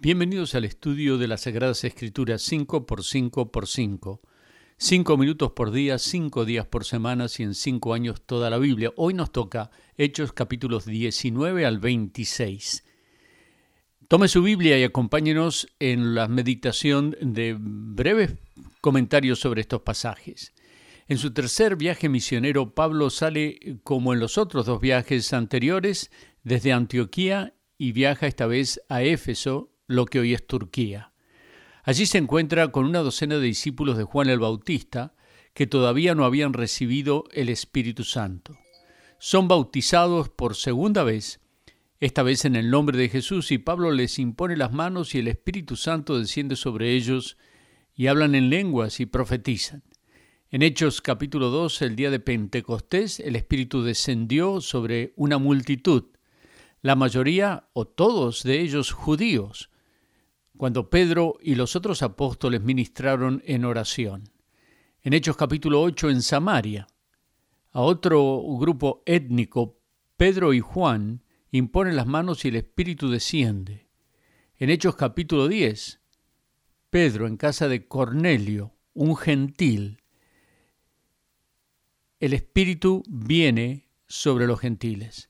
Bienvenidos al estudio de las Sagradas Escrituras 5 por 5 por 5. 5 minutos por día, 5 días por semana y en 5 años toda la Biblia. Hoy nos toca Hechos capítulos 19 al 26. Tome su Biblia y acompáñenos en la meditación de breves comentarios sobre estos pasajes. En su tercer viaje misionero, Pablo sale, como en los otros dos viajes anteriores, desde Antioquía y viaja esta vez a Éfeso, lo que hoy es Turquía. Allí se encuentra con una docena de discípulos de Juan el Bautista que todavía no habían recibido el Espíritu Santo. Son bautizados por segunda vez, esta vez en el nombre de Jesús, y Pablo les impone las manos y el Espíritu Santo desciende sobre ellos y hablan en lenguas y profetizan. En Hechos capítulo 2, el día de Pentecostés, el Espíritu descendió sobre una multitud, la mayoría o todos de ellos judíos, cuando Pedro y los otros apóstoles ministraron en oración. En Hechos capítulo 8 en Samaria, a otro grupo étnico, Pedro y Juan imponen las manos y el Espíritu desciende. En Hechos capítulo 10, Pedro en casa de Cornelio, un gentil, el Espíritu viene sobre los gentiles.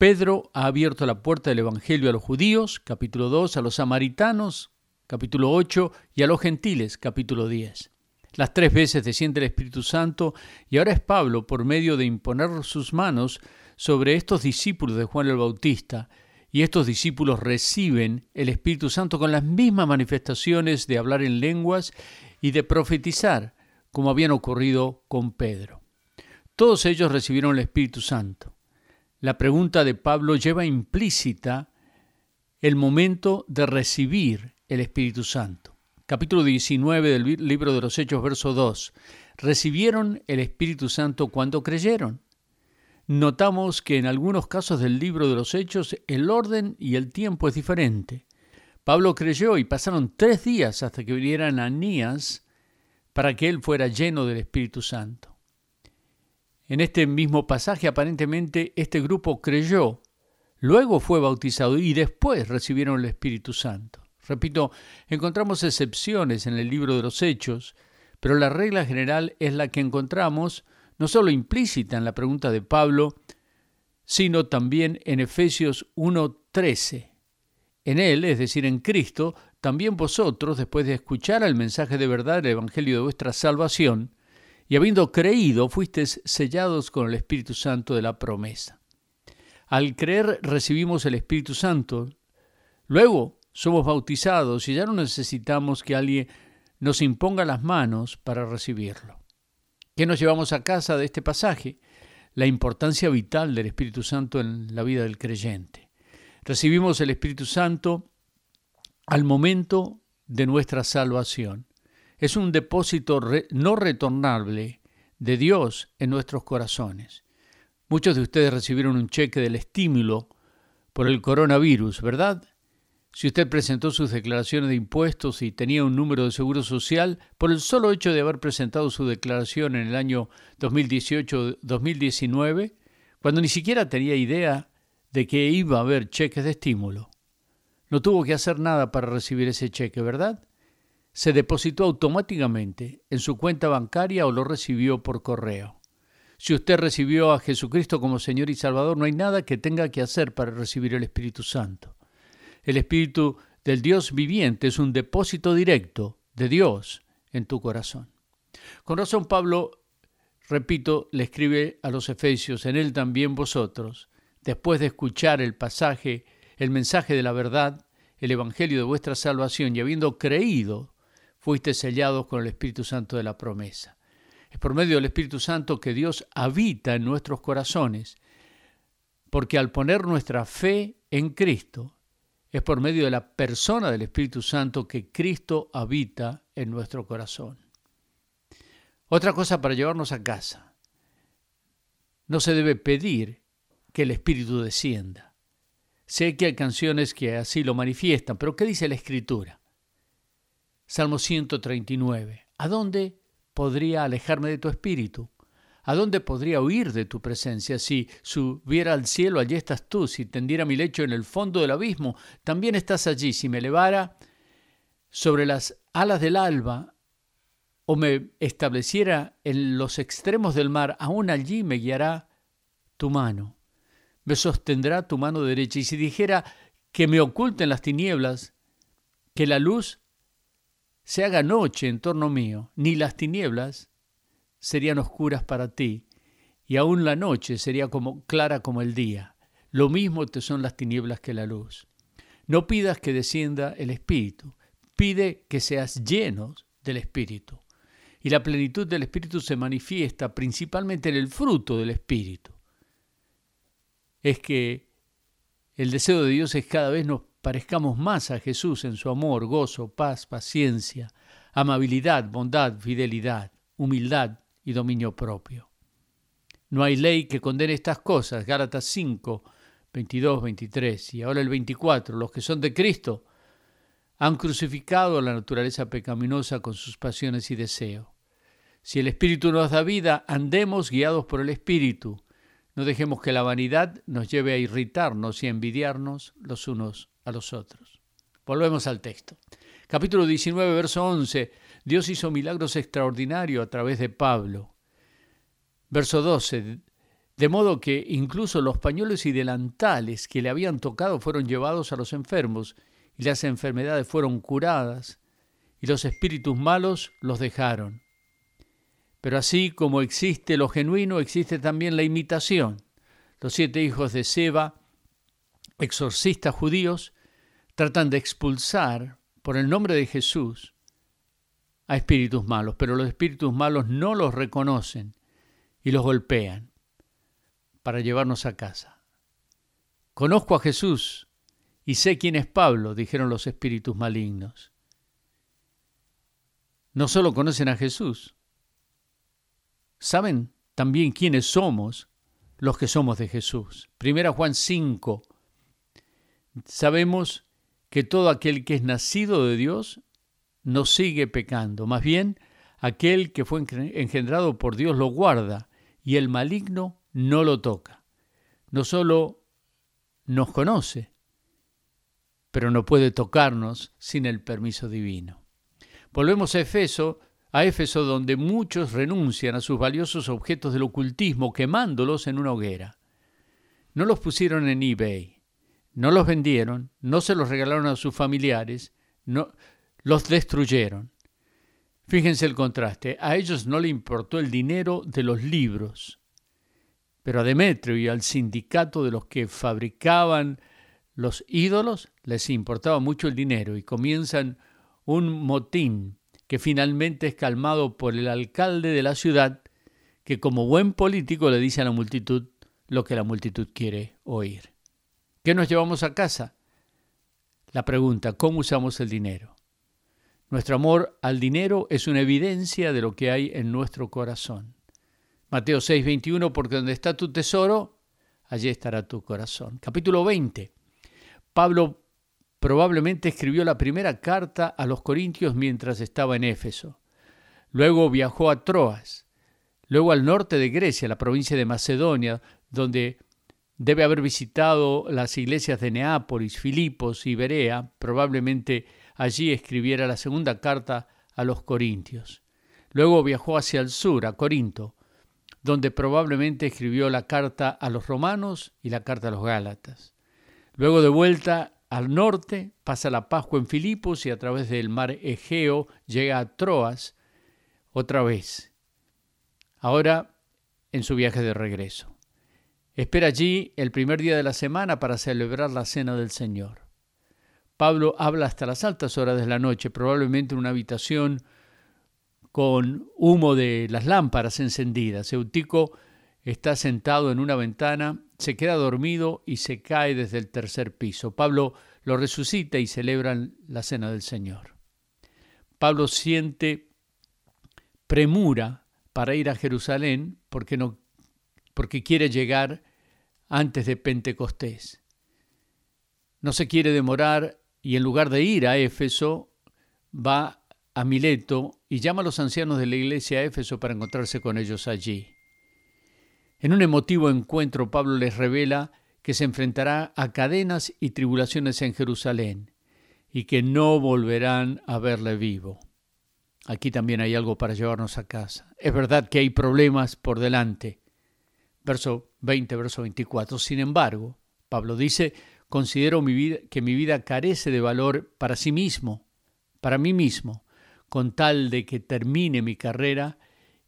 Pedro ha abierto la puerta del Evangelio a los judíos, capítulo 2, a los samaritanos, capítulo 8, y a los gentiles, capítulo 10. Las tres veces desciende el Espíritu Santo y ahora es Pablo, por medio de imponer sus manos sobre estos discípulos de Juan el Bautista, y estos discípulos reciben el Espíritu Santo con las mismas manifestaciones de hablar en lenguas y de profetizar, como habían ocurrido con Pedro. Todos ellos recibieron el Espíritu Santo. La pregunta de Pablo lleva implícita el momento de recibir el Espíritu Santo. Capítulo 19 del libro de los Hechos, verso 2. Recibieron el Espíritu Santo cuando creyeron. Notamos que en algunos casos del libro de los Hechos el orden y el tiempo es diferente. Pablo creyó y pasaron tres días hasta que viniera Ananías para que él fuera lleno del Espíritu Santo. En este mismo pasaje aparentemente este grupo creyó, luego fue bautizado y después recibieron el Espíritu Santo. Repito, encontramos excepciones en el libro de los Hechos, pero la regla general es la que encontramos no solo implícita en la pregunta de Pablo, sino también en Efesios 1.13. En Él, es decir, en Cristo, también vosotros, después de escuchar el mensaje de verdad del Evangelio de vuestra salvación, y habiendo creído fuisteis sellados con el Espíritu Santo de la promesa. Al creer recibimos el Espíritu Santo, luego somos bautizados y ya no necesitamos que alguien nos imponga las manos para recibirlo. ¿Qué nos llevamos a casa de este pasaje? La importancia vital del Espíritu Santo en la vida del creyente. Recibimos el Espíritu Santo al momento de nuestra salvación es un depósito no retornable de Dios en nuestros corazones. Muchos de ustedes recibieron un cheque del estímulo por el coronavirus, ¿verdad? Si usted presentó sus declaraciones de impuestos y tenía un número de seguro social, por el solo hecho de haber presentado su declaración en el año 2018-2019, cuando ni siquiera tenía idea de que iba a haber cheques de estímulo. No tuvo que hacer nada para recibir ese cheque, ¿verdad? Se depositó automáticamente en su cuenta bancaria o lo recibió por correo. Si usted recibió a Jesucristo como Señor y Salvador, no hay nada que tenga que hacer para recibir el Espíritu Santo. El Espíritu del Dios viviente es un depósito directo de Dios en tu corazón. Con razón Pablo, repito, le escribe a los Efesios, en él también vosotros, después de escuchar el pasaje, el mensaje de la verdad, el Evangelio de vuestra salvación y habiendo creído, fuiste sellados con el Espíritu Santo de la promesa. Es por medio del Espíritu Santo que Dios habita en nuestros corazones, porque al poner nuestra fe en Cristo, es por medio de la persona del Espíritu Santo que Cristo habita en nuestro corazón. Otra cosa para llevarnos a casa. No se debe pedir que el Espíritu descienda. Sé que hay canciones que así lo manifiestan, pero ¿qué dice la Escritura? Salmo 139. ¿A dónde podría alejarme de tu espíritu? ¿A dónde podría huir de tu presencia? Si subiera al cielo, allí estás tú. Si tendiera mi lecho en el fondo del abismo, también estás allí. Si me elevara sobre las alas del alba o me estableciera en los extremos del mar, aún allí me guiará tu mano. Me sostendrá tu mano derecha. Y si dijera que me oculten las tinieblas, que la luz se haga noche en torno mío, ni las tinieblas serían oscuras para ti, y aún la noche sería como clara como el día. Lo mismo te son las tinieblas que la luz. No pidas que descienda el Espíritu, pide que seas llenos del Espíritu. Y la plenitud del Espíritu se manifiesta principalmente en el fruto del Espíritu. Es que el deseo de Dios es cada vez nos parezcamos más a Jesús en su amor, gozo, paz, paciencia, amabilidad, bondad, fidelidad, humildad, y dominio propio. No hay ley que condene estas cosas. Gálatas 5, 22, 23 y ahora el 24. Los que son de Cristo han crucificado la naturaleza pecaminosa con sus pasiones y deseos. Si el Espíritu nos da vida, andemos guiados por el Espíritu. No dejemos que la vanidad nos lleve a irritarnos y a envidiarnos los unos a los otros. Volvemos al texto. Capítulo 19, verso 11. Dios hizo milagros extraordinarios a través de Pablo. Verso 12. De modo que incluso los pañuelos y delantales que le habían tocado fueron llevados a los enfermos, y las enfermedades fueron curadas, y los espíritus malos los dejaron. Pero así como existe lo genuino, existe también la imitación. Los siete hijos de Seba, exorcistas judíos, tratan de expulsar por el nombre de Jesús a espíritus malos, pero los espíritus malos no los reconocen y los golpean para llevarnos a casa. Conozco a Jesús y sé quién es Pablo, dijeron los espíritus malignos. No solo conocen a Jesús, saben también quiénes somos los que somos de Jesús. Primera Juan 5. Sabemos que todo aquel que es nacido de Dios no sigue pecando, más bien aquel que fue engendrado por Dios lo guarda y el maligno no lo toca. No solo nos conoce, pero no puede tocarnos sin el permiso divino. Volvemos a Efeso, a Éfeso donde muchos renuncian a sus valiosos objetos del ocultismo quemándolos en una hoguera. No los pusieron en eBay, no los vendieron, no se los regalaron a sus familiares, no, los destruyeron. Fíjense el contraste. A ellos no le importó el dinero de los libros, pero a Demetrio y al sindicato de los que fabricaban los ídolos les importaba mucho el dinero y comienzan un motín que finalmente es calmado por el alcalde de la ciudad, que como buen político le dice a la multitud lo que la multitud quiere oír. ¿Qué nos llevamos a casa? La pregunta, ¿cómo usamos el dinero? Nuestro amor al dinero es una evidencia de lo que hay en nuestro corazón. Mateo 6:21, porque donde está tu tesoro, allí estará tu corazón. Capítulo 20. Pablo probablemente escribió la primera carta a los Corintios mientras estaba en Éfeso. Luego viajó a Troas, luego al norte de Grecia, la provincia de Macedonia, donde debe haber visitado las iglesias de Neápolis, Filipos y Berea, probablemente allí escribiera la segunda carta a los Corintios. Luego viajó hacia el sur, a Corinto, donde probablemente escribió la carta a los romanos y la carta a los gálatas. Luego de vuelta al norte, pasa la Pascua en Filipos y a través del mar Egeo llega a Troas otra vez. Ahora en su viaje de regreso. Espera allí el primer día de la semana para celebrar la cena del Señor. Pablo habla hasta las altas horas de la noche, probablemente en una habitación con humo de las lámparas encendidas. Eutico está sentado en una ventana, se queda dormido y se cae desde el tercer piso. Pablo lo resucita y celebran la cena del Señor. Pablo siente premura para ir a Jerusalén porque, porque quiere llegar antes de Pentecostés. No se quiere demorar y en lugar de ir a Éfeso, va a Mileto y llama a los ancianos de la iglesia a Éfeso para encontrarse con ellos allí. En un emotivo encuentro, Pablo les revela que se enfrentará a cadenas y tribulaciones en Jerusalén y que no volverán a verle vivo. Aquí también hay algo para llevarnos a casa. Es verdad que hay problemas por delante. Verso 20, verso 24. Sin embargo, Pablo dice, considero mi vida, que mi vida carece de valor para sí mismo, para mí mismo, con tal de que termine mi carrera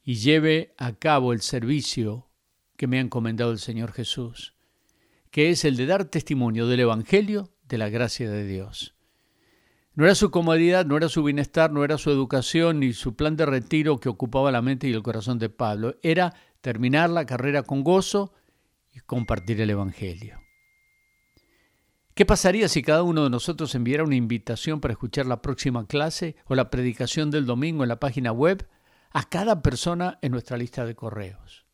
y lleve a cabo el servicio que me ha encomendado el Señor Jesús, que es el de dar testimonio del Evangelio de la gracia de Dios. No era su comodidad, no era su bienestar, no era su educación ni su plan de retiro que ocupaba la mente y el corazón de Pablo. Era terminar la carrera con gozo y compartir el Evangelio. ¿Qué pasaría si cada uno de nosotros enviara una invitación para escuchar la próxima clase o la predicación del domingo en la página web a cada persona en nuestra lista de correos?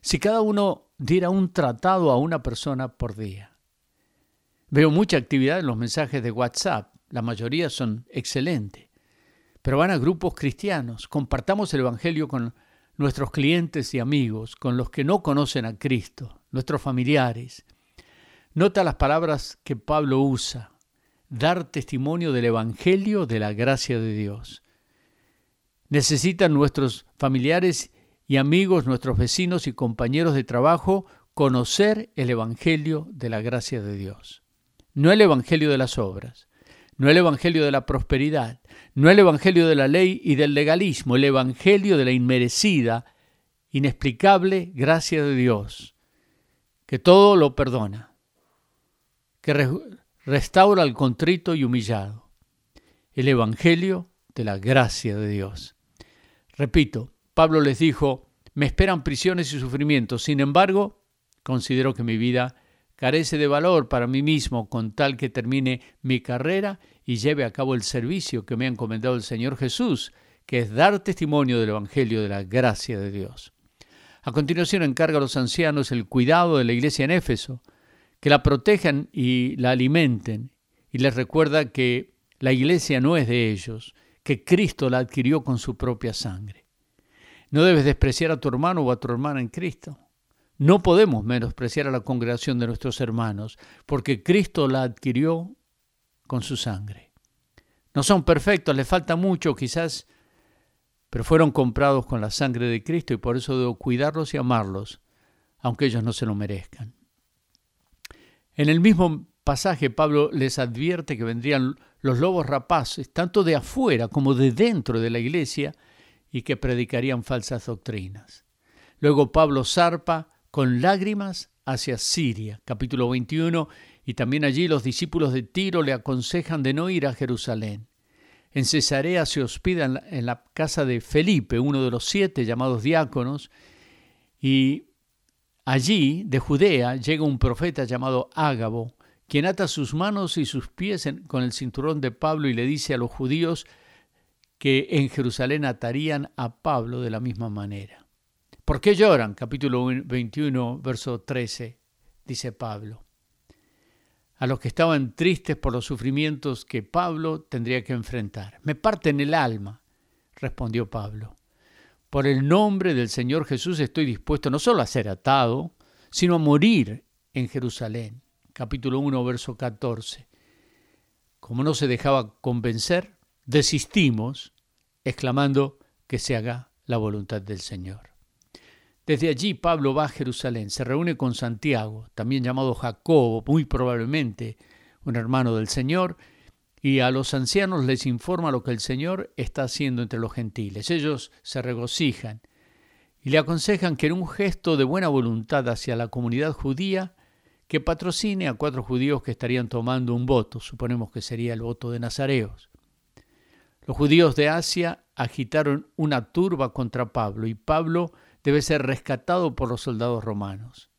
Si cada uno diera un tratado a una persona por día. Veo mucha actividad en los mensajes de WhatsApp la mayoría son excelentes, pero van a grupos cristianos. Compartamos el Evangelio con nuestros clientes y amigos, con los que no conocen a Cristo, nuestros familiares. Nota las palabras que Pablo usa, dar testimonio del Evangelio de la gracia de Dios. Necesitan nuestros familiares y amigos, nuestros vecinos y compañeros de trabajo conocer el Evangelio de la gracia de Dios, no el Evangelio de las obras no el Evangelio de la prosperidad, no el Evangelio de la ley y del legalismo, el Evangelio de la inmerecida, inexplicable gracia de Dios, que todo lo perdona, que restaura al contrito y humillado, el Evangelio de la gracia de Dios. Repito, Pablo les dijo, me esperan prisiones y sufrimientos, sin embargo, considero que mi vida carece de valor para mí mismo con tal que termine mi carrera y lleve a cabo el servicio que me ha encomendado el Señor Jesús, que es dar testimonio del Evangelio de la gracia de Dios. A continuación encarga a los ancianos el cuidado de la iglesia en Éfeso, que la protejan y la alimenten, y les recuerda que la iglesia no es de ellos, que Cristo la adquirió con su propia sangre. No debes despreciar a tu hermano o a tu hermana en Cristo. No podemos menospreciar a la congregación de nuestros hermanos, porque Cristo la adquirió con su sangre. No son perfectos, les falta mucho quizás, pero fueron comprados con la sangre de Cristo y por eso debo cuidarlos y amarlos, aunque ellos no se lo merezcan. En el mismo pasaje Pablo les advierte que vendrían los lobos rapaces, tanto de afuera como de dentro de la iglesia, y que predicarían falsas doctrinas. Luego Pablo zarpa con lágrimas hacia Siria, capítulo 21, y también allí los discípulos de Tiro le aconsejan de no ir a Jerusalén. En Cesarea se hospida en la, casa de Felipe, uno de los siete llamados diáconos, y allí, de Judea, llega un profeta llamado Ágabo, quien ata sus manos y sus pies con el cinturón de Pablo y le dice a los judíos que en Jerusalén atarían a Pablo de la misma manera. ¿Por qué lloran? Capítulo 21, verso 13, dice Pablo. A los que estaban tristes por los sufrimientos que Pablo tendría que enfrentar. Me parten el alma, respondió Pablo. Por el nombre del Señor Jesús estoy dispuesto no solo a ser atado, sino a morir en Jerusalén. Capítulo 1, verso 14. Como no se dejaba convencer, desistimos, exclamando que se haga la voluntad del Señor. Desde allí Pablo va a Jerusalén, se reúne con Santiago, también llamado Jacobo, muy probablemente un hermano del Señor, y a los ancianos les informa lo que el Señor está haciendo entre los gentiles. Ellos se regocijan y le aconsejan que en un gesto de buena voluntad hacia la comunidad judía, que patrocine a cuatro judíos que estarían tomando un voto, suponemos que sería el voto de Nazareos. Los judíos de Asia agitaron una turba contra Pablo y Pablo debe ser rescatado por los soldados romanos.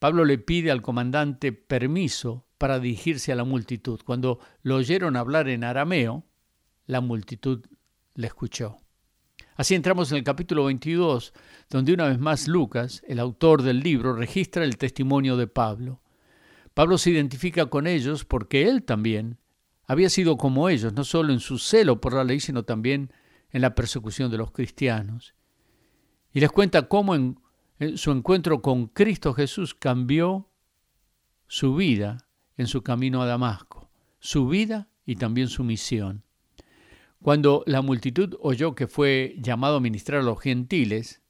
Pablo le pide al comandante permiso para dirigirse a la multitud. Cuando lo oyeron hablar en arameo, la multitud le escuchó. Así entramos en el capítulo 22, donde una vez más Lucas, el autor del libro, registra el testimonio de Pablo. Pablo se identifica con ellos porque él también había sido como ellos, no solo en su celo por la ley, sino también en la persecución de los cristianos y les cuenta cómo en, su encuentro con Cristo Jesús cambió su vida en su camino a Damasco, su vida y también su misión. Cuando la multitud oyó que fue llamado a ministrar a los gentiles,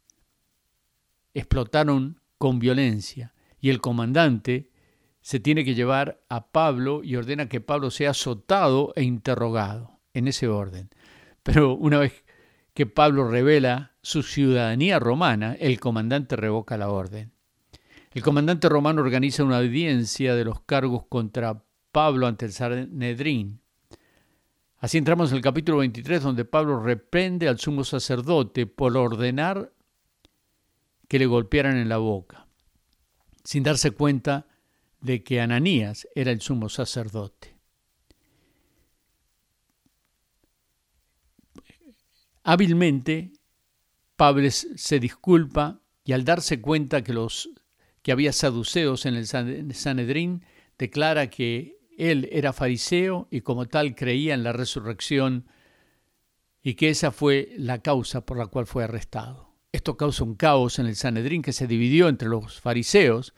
explotaron con violencia y el comandante se tiene que llevar a Pablo y ordena que Pablo sea azotado e interrogado, en ese orden. Pero una vez que Pablo revela su ciudadanía romana, el comandante revoca la orden. El comandante romano organiza una audiencia de los cargos contra Pablo ante el Sanedrín. Así entramos en el capítulo 23 donde Pablo reprende al sumo sacerdote por ordenar que le golpearan en la boca, sin darse cuenta de que Ananías era el sumo sacerdote. Hábilmente, Pablo se disculpa y al darse cuenta que, los, que había saduceos en el Sanedrín, declara que él era fariseo y como tal creía en la resurrección y que esa fue la causa por la cual fue arrestado. Esto causa un caos en el Sanedrín que se dividió entre los fariseos,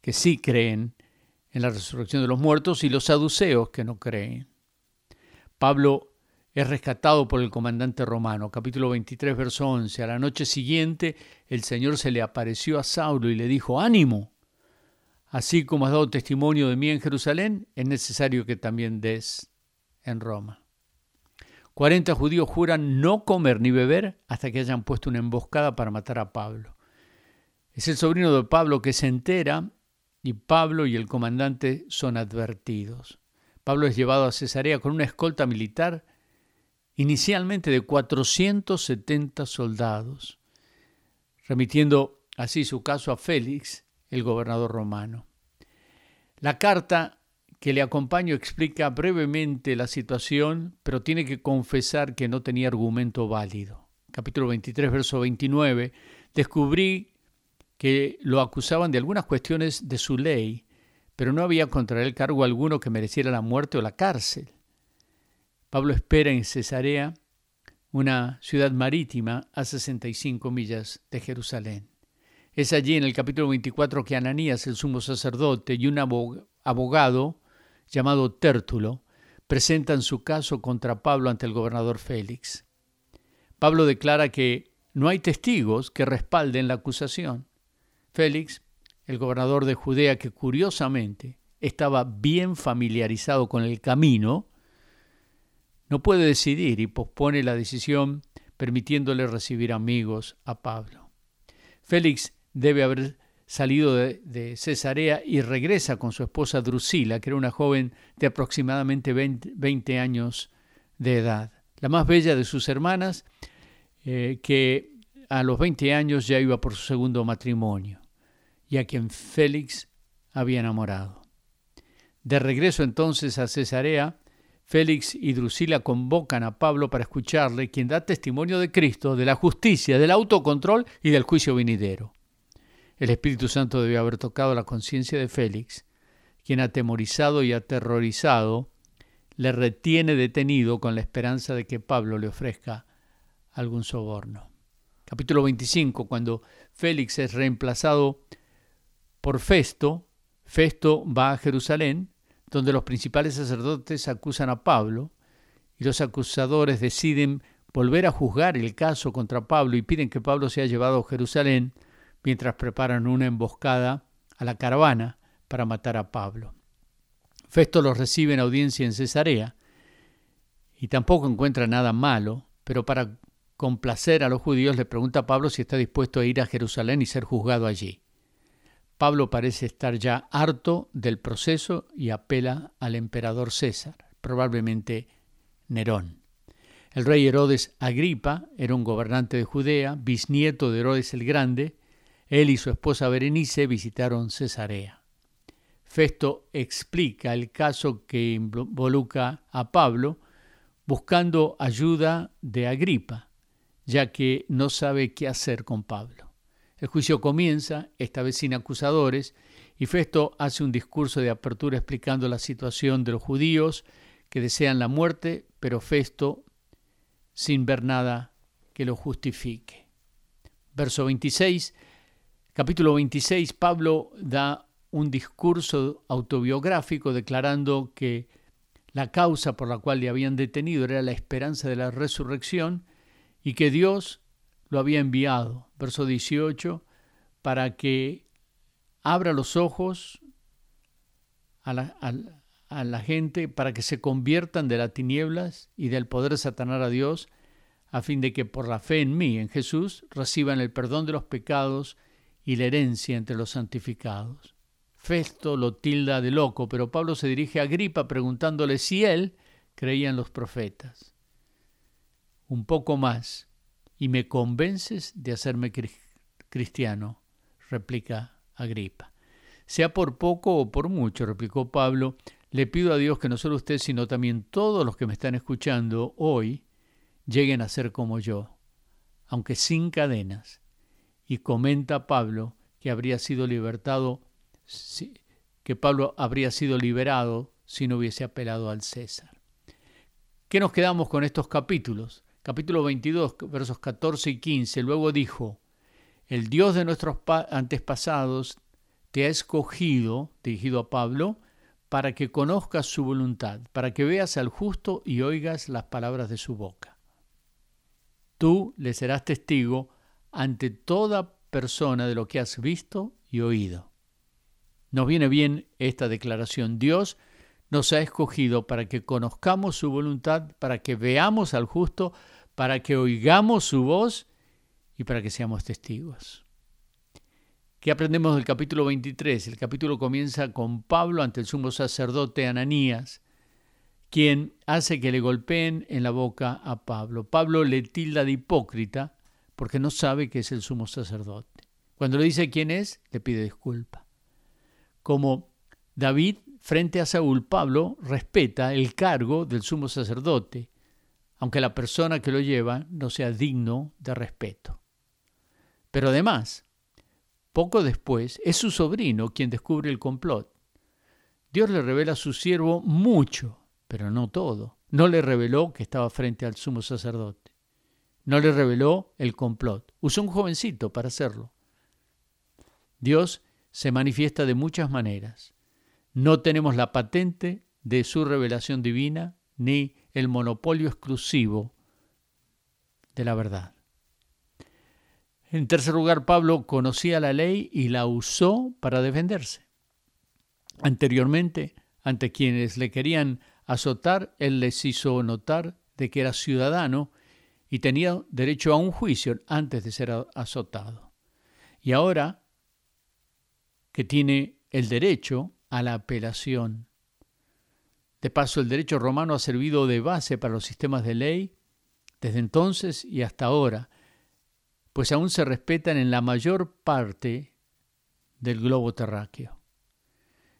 que sí creen en la resurrección de los muertos, y los saduceos que no creen. Pablo es rescatado por el comandante romano. Capítulo 23, verso 11. A la noche siguiente el Señor se le apareció a Saulo y le dijo, ánimo, así como has dado testimonio de mí en Jerusalén, es necesario que también des en Roma. Cuarenta judíos juran no comer ni beber hasta que hayan puesto una emboscada para matar a Pablo. Es el sobrino de Pablo que se entera y Pablo y el comandante son advertidos. Pablo es llevado a Cesarea con una escolta militar inicialmente de 470 soldados, remitiendo así su caso a Félix, el gobernador romano. La carta que le acompaña explica brevemente la situación, pero tiene que confesar que no tenía argumento válido. Capítulo 23, verso 29, descubrí que lo acusaban de algunas cuestiones de su ley, pero no había contra él cargo alguno que mereciera la muerte o la cárcel. Pablo espera en Cesarea, una ciudad marítima a 65 millas de Jerusalén. Es allí en el capítulo 24 que Ananías, el sumo sacerdote, y un abogado llamado Tértulo presentan su caso contra Pablo ante el gobernador Félix. Pablo declara que no hay testigos que respalden la acusación. Félix, el gobernador de Judea, que curiosamente estaba bien familiarizado con el camino, no puede decidir y pospone la decisión permitiéndole recibir amigos a Pablo. Félix debe haber salido de, Cesarea y regresa con su esposa Drusila, que era una joven de aproximadamente 20, años de edad, la más bella de sus hermanas, eh, que a los 20 años ya iba por su segundo matrimonio, y a quien Félix había enamorado. De regreso entonces a Cesarea, Félix y Drusila convocan a Pablo para escucharle, quien da testimonio de Cristo, de la justicia, del autocontrol y del juicio venidero. El Espíritu Santo debió haber tocado la conciencia de Félix, quien atemorizado y aterrorizado le retiene detenido con la esperanza de que Pablo le ofrezca algún soborno. Capítulo 25, cuando Félix es reemplazado por Festo, Festo va a Jerusalén donde los principales sacerdotes acusan a Pablo y los acusadores deciden volver a juzgar el caso contra Pablo y piden que Pablo sea llevado a Jerusalén mientras preparan una emboscada a la caravana para matar a Pablo. Festo los recibe en audiencia en Cesarea y tampoco encuentra nada malo, pero para complacer a los judíos le pregunta a Pablo si está dispuesto a ir a Jerusalén y ser juzgado allí. Pablo parece estar ya harto del proceso y apela al emperador César, probablemente Nerón. El rey Herodes Agripa era un gobernante de Judea, bisnieto de Herodes el Grande. Él y su esposa Berenice visitaron Cesarea. Festo explica el caso que involucra a Pablo buscando ayuda de Agripa, ya que no sabe qué hacer con Pablo. El juicio comienza, esta vez sin acusadores, y Festo hace un discurso de apertura explicando la situación de los judíos que desean la muerte, pero Festo sin ver nada que lo justifique. Verso 26, Capítulo 26, Pablo da un discurso autobiográfico declarando que la causa por la cual le habían detenido era la esperanza de la resurrección y que Dios lo había enviado, verso 18, para que abra los ojos a la, gente, para que se conviertan de las tinieblas y del poder de Satanás a Dios, a fin de que por la fe en mí, en Jesús, reciban el perdón de los pecados y la herencia entre los santificados. Festo lo tilda de loco, pero Pablo se dirige a Agripa preguntándole si él creía en los profetas. Un poco más, y me convences de hacerme cristiano, replica Agripa. Sea por poco o por mucho, replicó Pablo, le pido a Dios que no solo usted, sino también todos los que me están escuchando hoy lleguen a ser como yo, aunque sin cadenas. Y comenta Pablo que habría sido libertado, que Pablo habría sido liberado si no hubiese apelado al César. ¿Qué nos quedamos con estos capítulos? Capítulo 22, versos 14 y 15. Luego dijo, el Dios de nuestros antepasados te ha escogido, dirigido a Pablo, para que conozcas su voluntad, para que veas al justo y oigas las palabras de su boca Tú le serás testigo ante toda persona de lo que has visto y oído. Nos viene bien esta declaración. Dios nos ha escogido para que conozcamos su voluntad, para que veamos al justo, para que oigamos su voz y para que seamos testigos. ¿Qué aprendemos del capítulo 23? El capítulo comienza con Pablo ante el sumo sacerdote Ananías, quien hace que le golpeen en la boca a Pablo. Pablo le tilda de hipócrita porque no sabe que es el sumo sacerdote. Cuando le dice quién es, le pide disculpa. Como David frente a Saúl, Pablo respeta el cargo del sumo sacerdote, aunque la persona que lo lleva no sea digno de respeto. Pero además, poco después, es su sobrino quien descubre el complot. Dios le revela a su siervo mucho pero no todo. No le reveló que estaba frente al sumo sacerdote. No le reveló el complot. Usó un jovencito para hacerlo. Dios se manifiesta de muchas maneras. No tenemos la patente de su revelación divina ni el monopolio exclusivo de la verdad. En tercer lugar, Pablo conocía la ley y la usó para defenderse. Anteriormente, ante quienes le querían azotar, él les hizo notar de que era ciudadano y tenía derecho a un juicio antes de ser azotado. Y ahora que tiene el derecho a la apelación. De paso, el derecho romano ha servido de base para los sistemas de ley desde entonces y hasta ahora, pues aún se respetan en la mayor parte del globo terráqueo.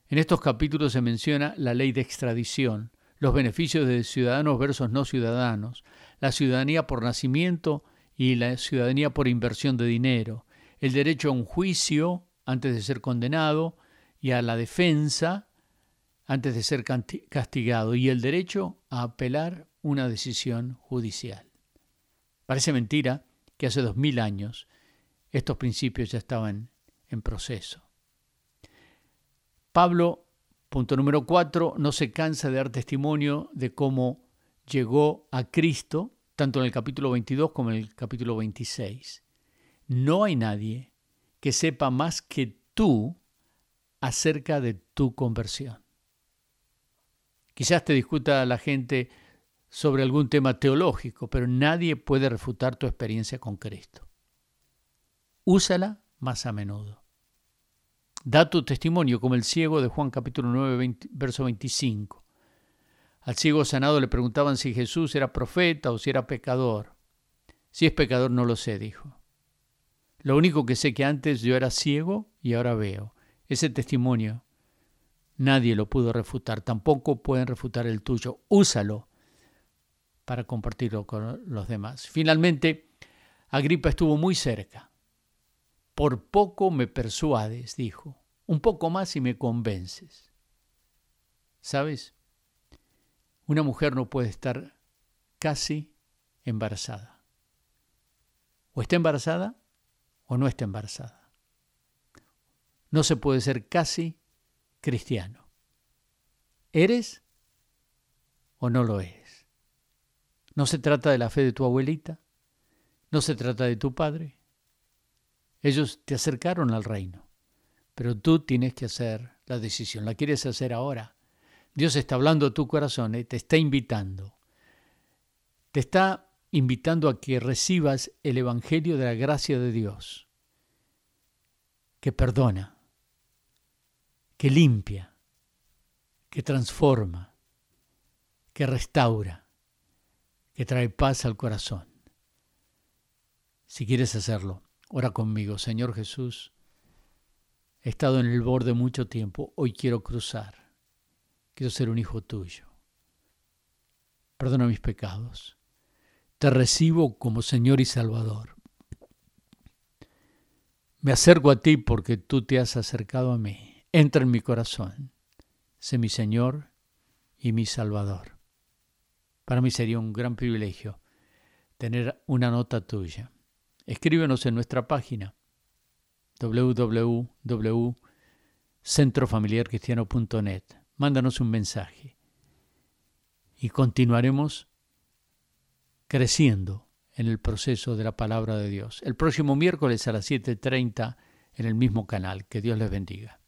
En estos capítulos se menciona la ley de extradición, los beneficios de ciudadanos versus no ciudadanos, la ciudadanía por nacimiento y la ciudadanía por inversión de dinero, el derecho a un juicio antes de ser condenado y a la defensa antes de ser castigado y el derecho a apelar una decisión judicial. Parece mentira que hace dos mil años estos principios ya estaban en proceso. Pablo Punto número cuatro, no se cansa de dar testimonio de cómo llegó a Cristo, tanto en el capítulo 22 como en el capítulo 26. No hay nadie que sepa más que tú acerca de tu conversión. Quizás te discuta la gente sobre algún tema teológico, pero nadie puede refutar tu experiencia con Cristo. Úsala más a menudo. Da tu testimonio como el ciego de Juan capítulo 9, verso 25. Al ciego sanado le preguntaban si Jesús era profeta o si era pecador. Si es pecador no lo sé, dijo. Lo único que sé que antes yo era ciego y ahora veo. Ese testimonio nadie lo pudo refutar, tampoco pueden refutar el tuyo. Úsalo para compartirlo con los demás. Finalmente, Agripa estuvo muy cerca. Por poco me persuades, dijo. Un poco más y me convences. ¿Sabes? Una mujer no puede estar casi embarazada. O está embarazada o no está embarazada. no se puede ser casi cristiano. ¿Eres o no lo eres? No se trata de la fe de tu abuelita, no se trata de tu padre. Ellos te acercaron al reino, pero tú tienes que hacer la decisión. ¿La quieres hacer ahora? Dios está hablando a tu corazón, ¿eh? te está invitando. Te está invitando a que recibas el Evangelio de la gracia de Dios, que perdona, que limpia, que transforma, que restaura, que trae paz al corazón. Si quieres hacerlo, ora conmigo, Señor Jesús. He estado en el borde mucho tiempo, hoy quiero cruzar. Quiero ser un hijo tuyo. Perdona mis pecados. Te recibo como Señor y Salvador. Me acerco a ti porque tú te has acercado a mí. Entra en mi corazón. Sé mi Señor y mi Salvador. Para mí sería un gran privilegio tener una nota tuya. Escríbenos en nuestra página www.centrofamiliarcristiano.net. Mándanos un mensaje y continuaremos creciendo en el proceso de la palabra de Dios. El próximo miércoles a las 7.30 en el mismo canal. Que Dios les bendiga.